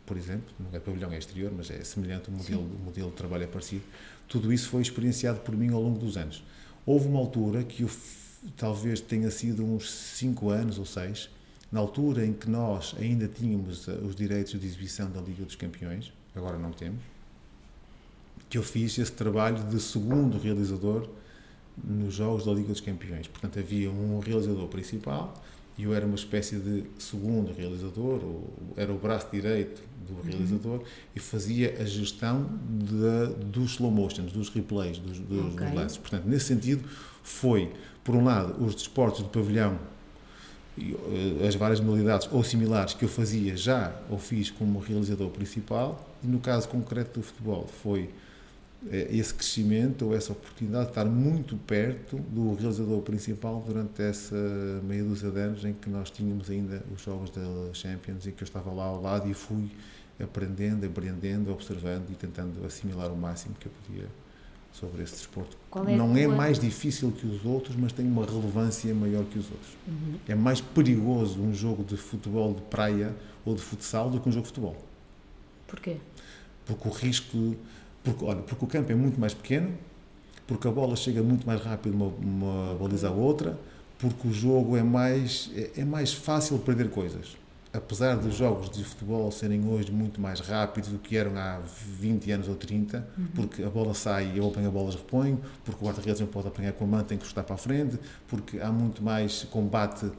por exemplo, não é pavilhão é exterior, mas é semelhante, o modelo, o modelo de trabalho é parecido. Tudo isso foi experienciado por mim ao longo dos anos. Houve uma altura que eu, talvez tenha sido uns 5 anos ou 6, na altura em que nós ainda tínhamos eh, os direitos de exibição da Liga dos Campeões, agora não temos, que eu fiz esse trabalho de segundo realizador nos jogos da Liga dos Campeões. Portanto, havia um realizador principal e eu era uma espécie de segundo realizador, ou era o braço direito do uhum. realizador uhum. e fazia a gestão de, dos slow motions, dos replays, dos, dos, okay. dos lances. Portanto, nesse sentido, foi, por um lado, os desportos de pavilhão eh, as várias modalidades ou similares que eu fazia já ou fiz como realizador principal e no caso concreto do futebol foi esse crescimento ou essa oportunidade de estar muito perto do realizador principal durante essa meia dúzia de anos em que nós tínhamos ainda os jogos da Champions e que eu estava lá ao lado e fui aprendendo, aprendendo, observando e tentando assimilar o máximo que eu podia sobre esse desporto. É não é mais difícil que os outros, mas tem uma relevância maior que os outros. Uhum. É mais perigoso um jogo de futebol de praia ou de futsal do que um jogo de futebol. Porquê? Porque o risco porque, olha, porque o campo é muito mais pequeno, porque a bola chega muito mais rápido de uma, uma baliza à outra, porque o jogo é mais, é, é mais fácil perder coisas. Apesar dos jogos de futebol serem hoje muito mais rápidos do que eram há 20 anos ou 30, uhum. porque a bola sai e eu apanho a bola e reponho, porque o guarda-redes não pode apanhar com a mão, tem que chutar para a frente, porque há muito mais combate uh,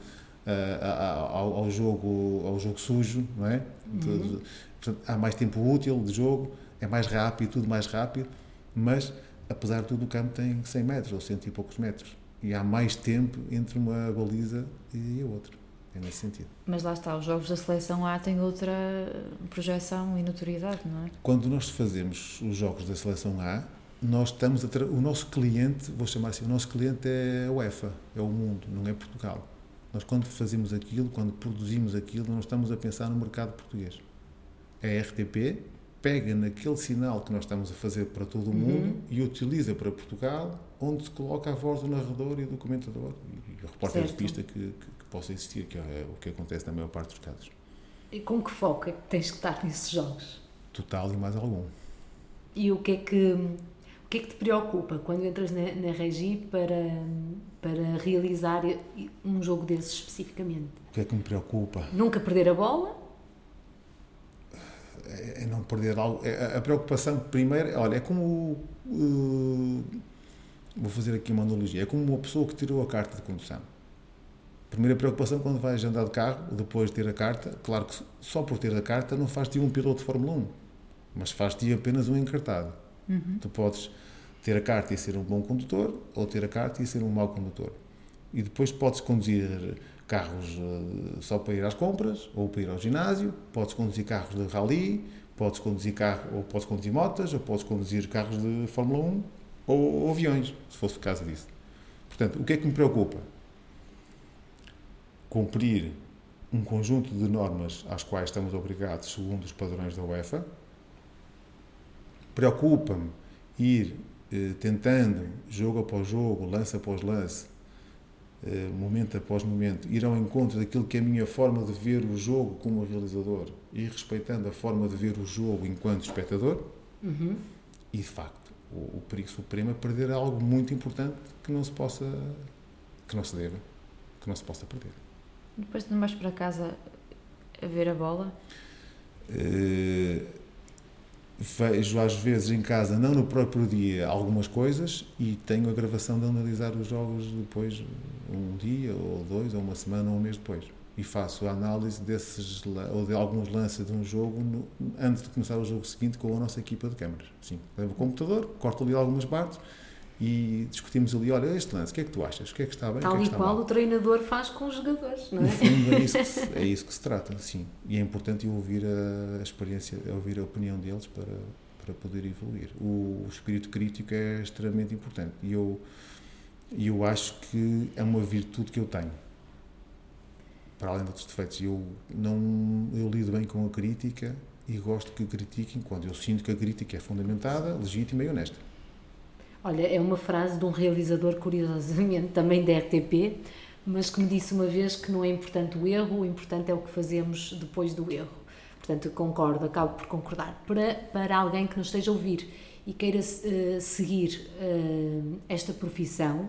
ao, ao, jogo, ao jogo sujo, não é? Uhum. Portanto, há mais tempo útil de jogo é mais rápido, tudo mais rápido, mas apesar de tudo o campo tem 100 metros ou 100 e poucos metros e há mais tempo entre uma baliza e a outra. é nesse sentido. Mas lá está, os jogos da seleção A têm outra projeção e notoriedade, não é? Quando nós fazemos os jogos da seleção A, nós estamos a tra... o nosso cliente, vou chamar assim, o nosso cliente é a UEFA, é o mundo, não é Portugal. Nós quando fazemos aquilo, quando produzimos aquilo, nós estamos a pensar no mercado português. A RTP pega naquele sinal que nós estamos a fazer para todo o mundo uhum. e utiliza para Portugal, onde se coloca a voz do narrador e do comentador e o repórter de pista que, que, que, possa existir, que é o que acontece na maior parte dos casos. E com que foco é que tens que estar nesses jogos? Total e mais algum. E o que é que o que é que te preocupa quando entras na, na Regi para, para realizar um jogo desses especificamente? O que é que me preocupa? Nunca perder a bola? Perder algo. É, a preocupação, primeiro, olha, é como. Uh, vou fazer aqui uma analogia. É como uma pessoa que tirou a carta de condução. Primeira preocupação quando vais andar de carro, depois de ter a carta, claro que só por ter a carta não faz-te um piloto de Fórmula 1, mas faz-te apenas um encartado. Uhum. Tu podes ter a carta e ser um bom condutor, ou ter a carta e ser um mau condutor. E depois podes conduzir carros uh, só para ir às compras, ou para ir ao ginásio, podes conduzir carros de rally, podes conduzir carro, ou podes conduzir motas, ou podes conduzir carros de Fórmula 1, ou, ou aviões, se fosse o caso disso. Portanto, o que é que me preocupa? Cumprir um conjunto de normas às quais estamos obrigados segundo os padrões da UEFA, Preocupa-me ir eh, tentando, jogo após jogo, lance após lance, momento após momento, ir ao encontro daquilo que é a minha forma de ver o jogo como realizador e respeitando a forma de ver o jogo enquanto espectador. Uhum. E de facto, o, o perigo supremo é perder algo muito importante que não se possa, que não se deva, que não se possa perder. Depois não vais para casa a ver a bola? Uh, vejo às vezes em casa, não no próprio dia, algumas coisas e tenho a gravação de analisar os jogos depois, um dia, ou dois, ou uma semana, ou um mês depois. E faço a análise desses, ou de alguns lances de um jogo no, antes de começar o jogo seguinte com a nossa equipa de câmaras. Sim, levo o computador, corto ali algumas partes e discutimos ali, olha, este lance, o que é que tu achas? O que é que está bem? Tal que é que e qual o treinador faz com os jogadores, não é? No fundo é isso, que [LAUGHS] se, é isso que se trata, sim. E é importante eu ouvir a, a experiência, ouvir a opinião deles para, para poder evoluir. O, o espírito crítico é extremamente importante e eu, eu acho que é uma virtude que eu tenho. Para além de outros defeitos, eu, não, eu lido bem com a crítica e gosto que critiquem quando eu sinto que a crítica é fundamentada, legítima e honesta. Olha, é uma frase de um realizador, curiosamente, também da RTP, mas que me disse uma vez que não é importante o erro, o importante é o que fazemos depois do erro. Portanto, concordo, acabo por concordar. Para, para alguém que nos esteja a ouvir e queira uh, seguir uh, esta profissão,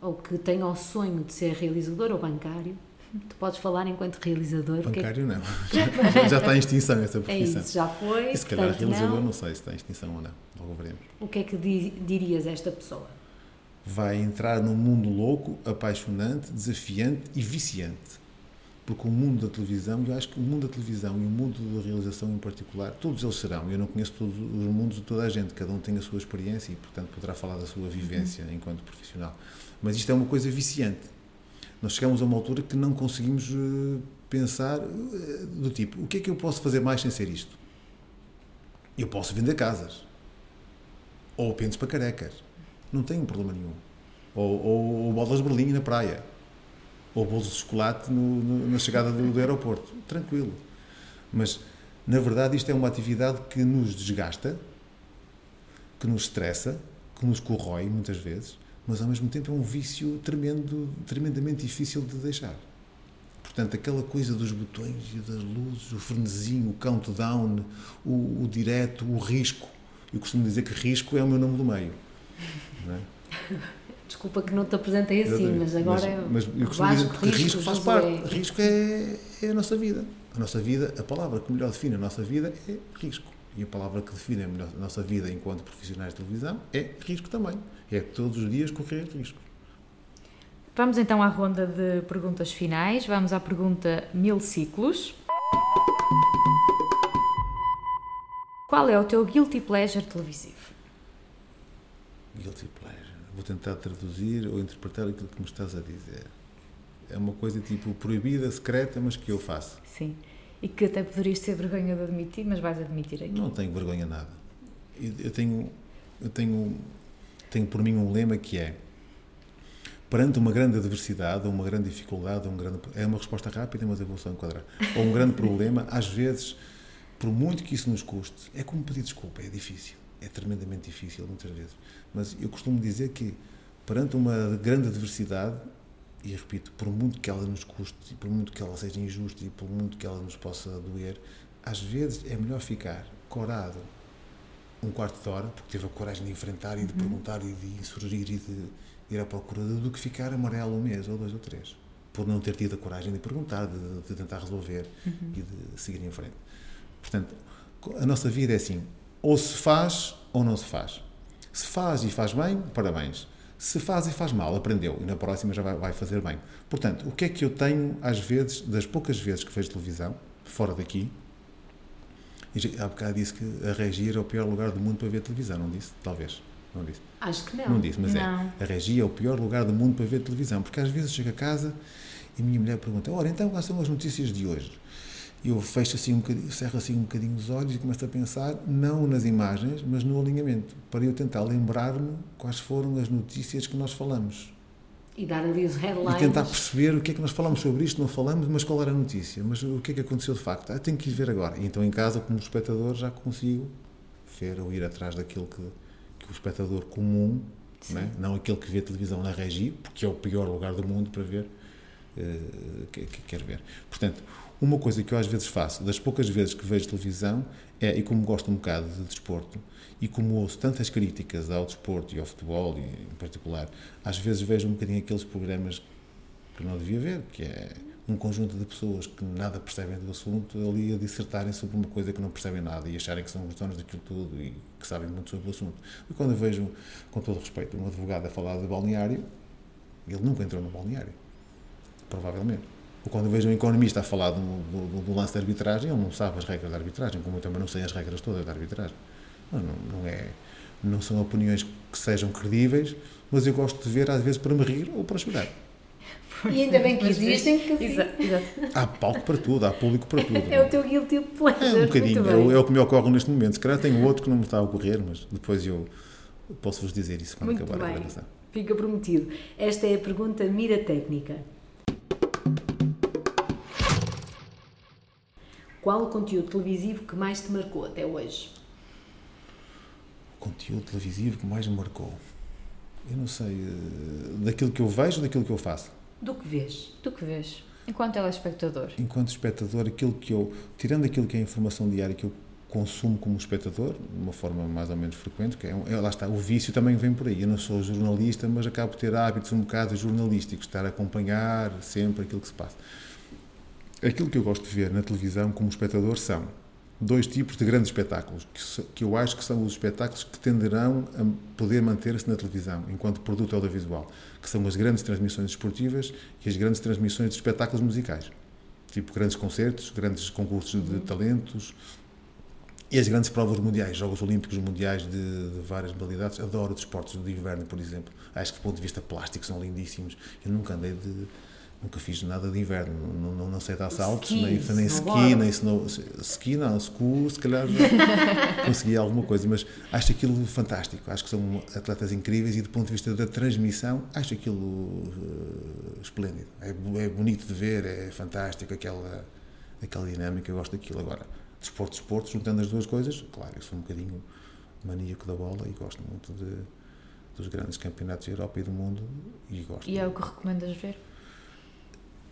ou que tenha o sonho de ser realizador ou bancário, Tu podes falar enquanto realizador. Bancário que... não. [LAUGHS] Já, já, está em extinção essa profissão. É isso, já foi. E se calhar realizador não. não sei se está em extinção ou não. Logo veremos. O que é que dirias a esta pessoa? Vai entrar num mundo louco, apaixonante, desafiante e viciante. Porque o mundo da televisão, eu acho que o mundo da televisão e o mundo da realização em particular, todos eles serão. Eu não conheço todos os mundos de toda a gente, cada um tem a sua experiência e, portanto, poderá falar da sua vivência uhum. enquanto profissional. Mas isto é uma coisa viciante nós chegamos a uma altura que não conseguimos eh, pensar eh, do tipo, o que é que eu posso fazer mais sem ser isto? Eu posso vender casas. Ou pensos para carecas. Não tenho problema nenhum. Ou, ou, ou bolas de berlim na praia. Ou bolos de chocolate no, no, na chegada do, do aeroporto. Tranquilo. Mas, na verdade, isto é uma atividade que nos desgasta, que nos estressa, que nos corrói muitas vezes mas ao mesmo tempo é um vício tremendo, tremendamente difícil de deixar. Portanto, aquela coisa dos botões e das luzes, o frenesinho, o countdown, o, o direto, o risco. Eu costumo dizer que risco é o meu nome do meio. É? [LAUGHS] Desculpa que não te apresentei assim, mas agora mas, mas eu costumo dizer que risco, risco faz parte. É... Risco é, é a nossa vida. A nossa vida, a palavra que melhor define a nossa vida é risco. E a palavra que define a nossa vida enquanto profissionais de televisão é risco também. É todos os dias correr riscos. Vamos então à ronda de perguntas finais. Vamos à pergunta mil ciclos. Qual é o teu guilty pleasure televisivo? Guilty pleasure. Vou tentar traduzir ou interpretar aquilo que me estás a dizer. É uma coisa tipo proibida, secreta, mas que eu faço. Sim. E que até poderias ter vergonha de admitir, mas vais admitir aqui. Não tenho vergonha nada. Eu tenho, eu tenho, tenho por mim um lema que é perante uma grande adversidade, uma grande dificuldade, um grande, é uma resposta rápida, mas eu vou só enquadrar, ou um grande problema, às vezes, por muito que isso nos custe, é como pedir desculpa, é difícil, é tremendamente difícil muitas vezes, mas eu costumo dizer que perante uma grande adversidade, e repito, por muito que ela nos custe, e por muito que ela seja injusta, e por muito que ela nos possa doer, às vezes é melhor ficar corado um quarto de hora, porque teve a coragem de enfrentar e de uhum. perguntar e de insurgir e de ir à procura do que ficar amarelo um mês ou dois ou três, por não ter tido a coragem de perguntar, de, de tentar resolver uhum. e de seguir em frente. Portanto, a nossa vida é assim: ou se faz ou não se faz. Se faz e faz bem, parabéns. Se faz e faz mal, aprendeu e na próxima já vai, vai fazer bem. Portanto, o que é que eu tenho, às vezes, das poucas vezes que vejo televisão, fora daqui, e há bocado disse que a Regia era o pior lugar do mundo para ver televisão, não disse? Talvez. Não disse? Acho que não. Não disse, mas é. não. é. A regia é o pior lugar do mundo para ver televisão, porque às vezes chego a casa e a minha mulher pergunta: Ora, então quais são as notícias de hoje? E eu fecho assim um bocadinho, cerro assim um bocadinho os olhos e começo a pensar, não nas imagens, mas no alinhamento, para eu tentar lembrar-me quais foram as notícias que nós falamos. E dar ali os headlines. E tentar perceber o que é que nós falamos sobre isto, não falamos, mas qual era a notícia, mas o que é que aconteceu de facto. Ah, tenho que ir ver agora. E então em casa, como espectador, já consigo ver ou ir atrás daquilo que, o espectador comum, né? não aquele que vê televisão na regi, porque é o pior lugar do mundo para ver, que, que, quer ver. Portanto, uma coisa que eu às vezes faço, das poucas vezes que vejo televisão, é, e como gosto um bocado de desporto, e como ouço tantas críticas ao desporto e ao futebol, em particular, às vezes vejo um bocadinho aqueles programas que não devia ver, que é um conjunto de pessoas que nada percebem do assunto ali a dissertarem sobre uma coisa que não percebem nada e acharem que são os donos daquilo tudo e que sabem muito sobre o assunto. E quando eu vejo, com todo respeito, um advogado a falar de balneário, ele nunca entrou no balneário. Provavelmente. Ou quando vejo um economista a falar do, do, do lance de arbitragem, ele não sabe as regras da arbitragem, como eu também não sei as regras todas da arbitragem. Não, não, não, é, não são opiniões que sejam credíveis, mas eu gosto de ver às vezes para me rir ou para chorar. E ainda bem que existem que Exato, Há palco para tudo, há público para tudo. É o teu guilty pleasure. É um bocadinho, é, é, o que me ocorre neste momento. Se calhar tenho outro que não me está a ocorrer, mas depois eu posso-vos dizer isso quando Muito acabar bem. a gravação. Fica prometido. Esta é a pergunta mira técnica. Qual o conteúdo televisivo que mais te marcou até hoje? O conteúdo televisivo que mais me marcou? Eu não sei. Eh, daquilo que eu vejo ou daquilo que eu faço? Do que vês? Do que vês. Enquanto telespectador. Enquanto espectador, aquilo que eu, tirando aquilo que é a informação diária que eu consumo como espectador, de uma forma mais ou menos frequente, que é, é, lá está, o vício também vem por aí. Eu não sou jornalista, mas acabo de ter hábitos um bocado jornalísticos, estar a acompanhar sempre aquilo que se passa. Aquilo que eu gosto de ver na televisão como espectador são dois tipos de grandes espetáculos, que, eu acho que são os espetáculos que tenderão a poder manter-se na televisão, enquanto produto audiovisual, que são as grandes transmissões esportivas e as grandes transmissões de espetáculos musicais, tipo grandes concertos, grandes concursos de talentos e as grandes provas mundiais, Jogos Olímpicos Mundiais de, de várias modalidades. Adoro os esportes de inverno, por exemplo. Acho que, do ponto de vista plástico, são lindíssimos. Eu nunca andei de Nunca fiz nada de inverno, não, não, não sei dar saltos, ski, nem, nem ski, nem snow, ski, não, school, se calhar [LAUGHS] consegui alguma coisa, mas acho aquilo fantástico, acho que são atletas incríveis e do ponto de vista da transmissão, acho aquilo uh, esplêndido, é, é, bonito de ver, é fantástico, aquela, aquela dinâmica, eu gosto daquilo. Agora, desporto, desporto, juntando as duas coisas, claro, eu sou um bocadinho maníaco da bola e gosto muito de, dos grandes campeonatos da Europa e do mundo e gosto. E é o que recomendas ver?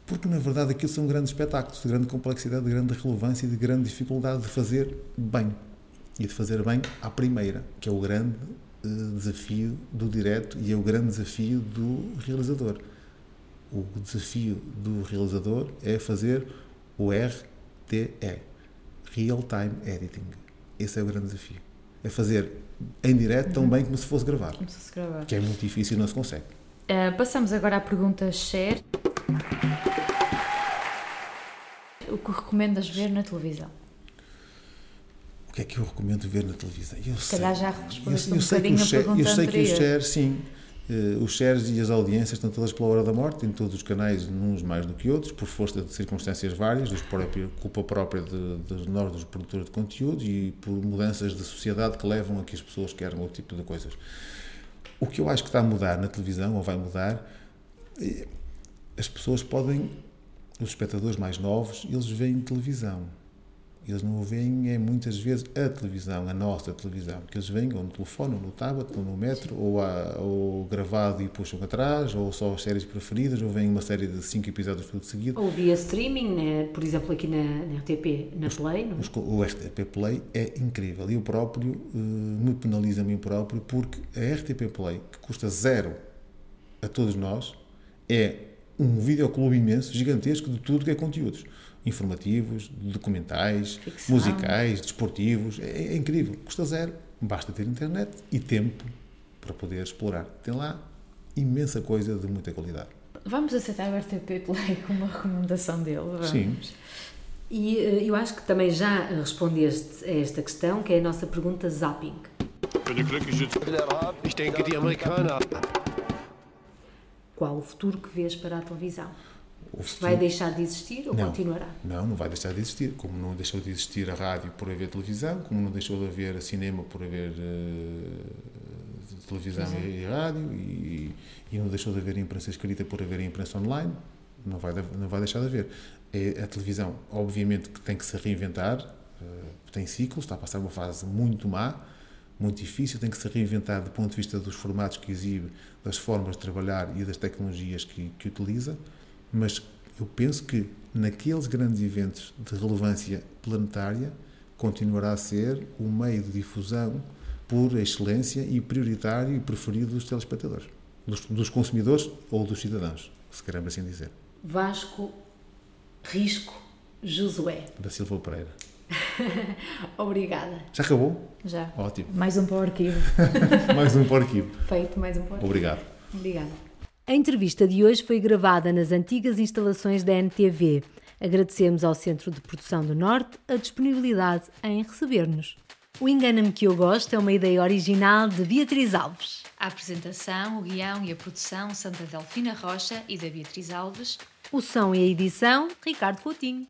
Porque na verdade aquilo são grandes espetáculos de grande complexidade, de grande relevância e de grande dificuldade de fazer bem. E de fazer bem à primeira, que é o grande uh, desafio do direto e é o grande desafio do realizador. O desafio do realizador é fazer o RTE Real Time Editing. Esse é o grande desafio. É fazer em direto tão uhum. bem como se fosse gravado. Como se fosse gravado. Que é muito difícil e não se consegue. Uh, passamos agora à pergunta share o que recomendas ver na televisão? O que é que eu recomendo ver na televisão? Eu Se calhar já respondeste um eu bocadinho a share, pergunta Eu sei anterior. que o share, sim. Uh, os shares e as audiências estão todas pela hora da morte, em todos os canais, uns mais do que outros, por força de circunstâncias várias, dos próprios, culpa própria de, de nós, dos produtores de conteúdo, e por mudanças de sociedade que levam a que as pessoas querem outro tipo de coisas. O que eu acho que está a mudar na televisão, ou vai mudar, é, as pessoas podem, os espectadores mais novos, eles veem televisão eles não veem é muitas vezes a televisão, a nossa televisão, que eles veem ou no telefone, ou no tablet, ou no metro, ou, a, ou gravado e puxam atrás, ou só as séries preferidas, ou veem uma série de cinco episódios tudo seguido. Ou via streaming, né? por exemplo, aqui na, na RTP, na os, Play. Não? Os, o RTP Play é incrível. E eu próprio uh, me penalizo a mim próprio porque a RTP Play, que custa zero a todos nós, é um videoclube imenso, gigantesco de tudo que é conteúdos informativos, documentais, Ficção. musicais, desportivos. É, é, incrível. Custa zero. Basta ter internet e tempo para poder explorar. Tem lá imensa coisa de muita qualidade. Vamos aceitar o RTP Play [LAUGHS] como uma recomendação dele. Vamos. Sim. E eh, eu acho que também já respondeste a esta questão, que é a nossa pergunta zapping. Qual o futuro que vês para a televisão? Vai deixar de existir ou não, continuará? Não, não vai deixar de existir. Como não deixou de existir a rádio por haver televisão, como não deixou de haver cinema por haver uh, televisão e, e, rádio, e, e, não deixou de haver imprensa escrita por haver imprensa online, não vai, não vai deixar de haver. É, a televisão, obviamente, que tem que se reinventar, uh, tem ciclos, está a passar uma fase muito má, muito difícil, tem que se reinventar do ponto de vista dos formatos que exibe, das formas de trabalhar e das tecnologias que, que utiliza mas eu penso que naqueles grandes eventos de relevância planetária continuará a ser o meio de difusão por excelência e prioritário e preferido dos telespectadores, dos, dos consumidores ou dos cidadãos, se queremos assim dizer. Vasco Risco Josué. Da Silva Pereira. [LAUGHS] Obrigada. Já acabou? Já. Ótimo. Mais um para o arquivo. [LAUGHS] mais um para o arquivo. Feito, mais um para o arquivo. Obrigado. Obrigada. A entrevista de hoje foi gravada nas antigas instalações da NTV. Agradecemos ao Centro de Produção do Norte a disponibilidade em receber-nos. O Engana-me que eu gosto é uma ideia original de Beatriz Alves. A apresentação, o guião e a produção são da Delfina Rocha e da Beatriz Alves. O som e a edição, Ricardo Coutinho.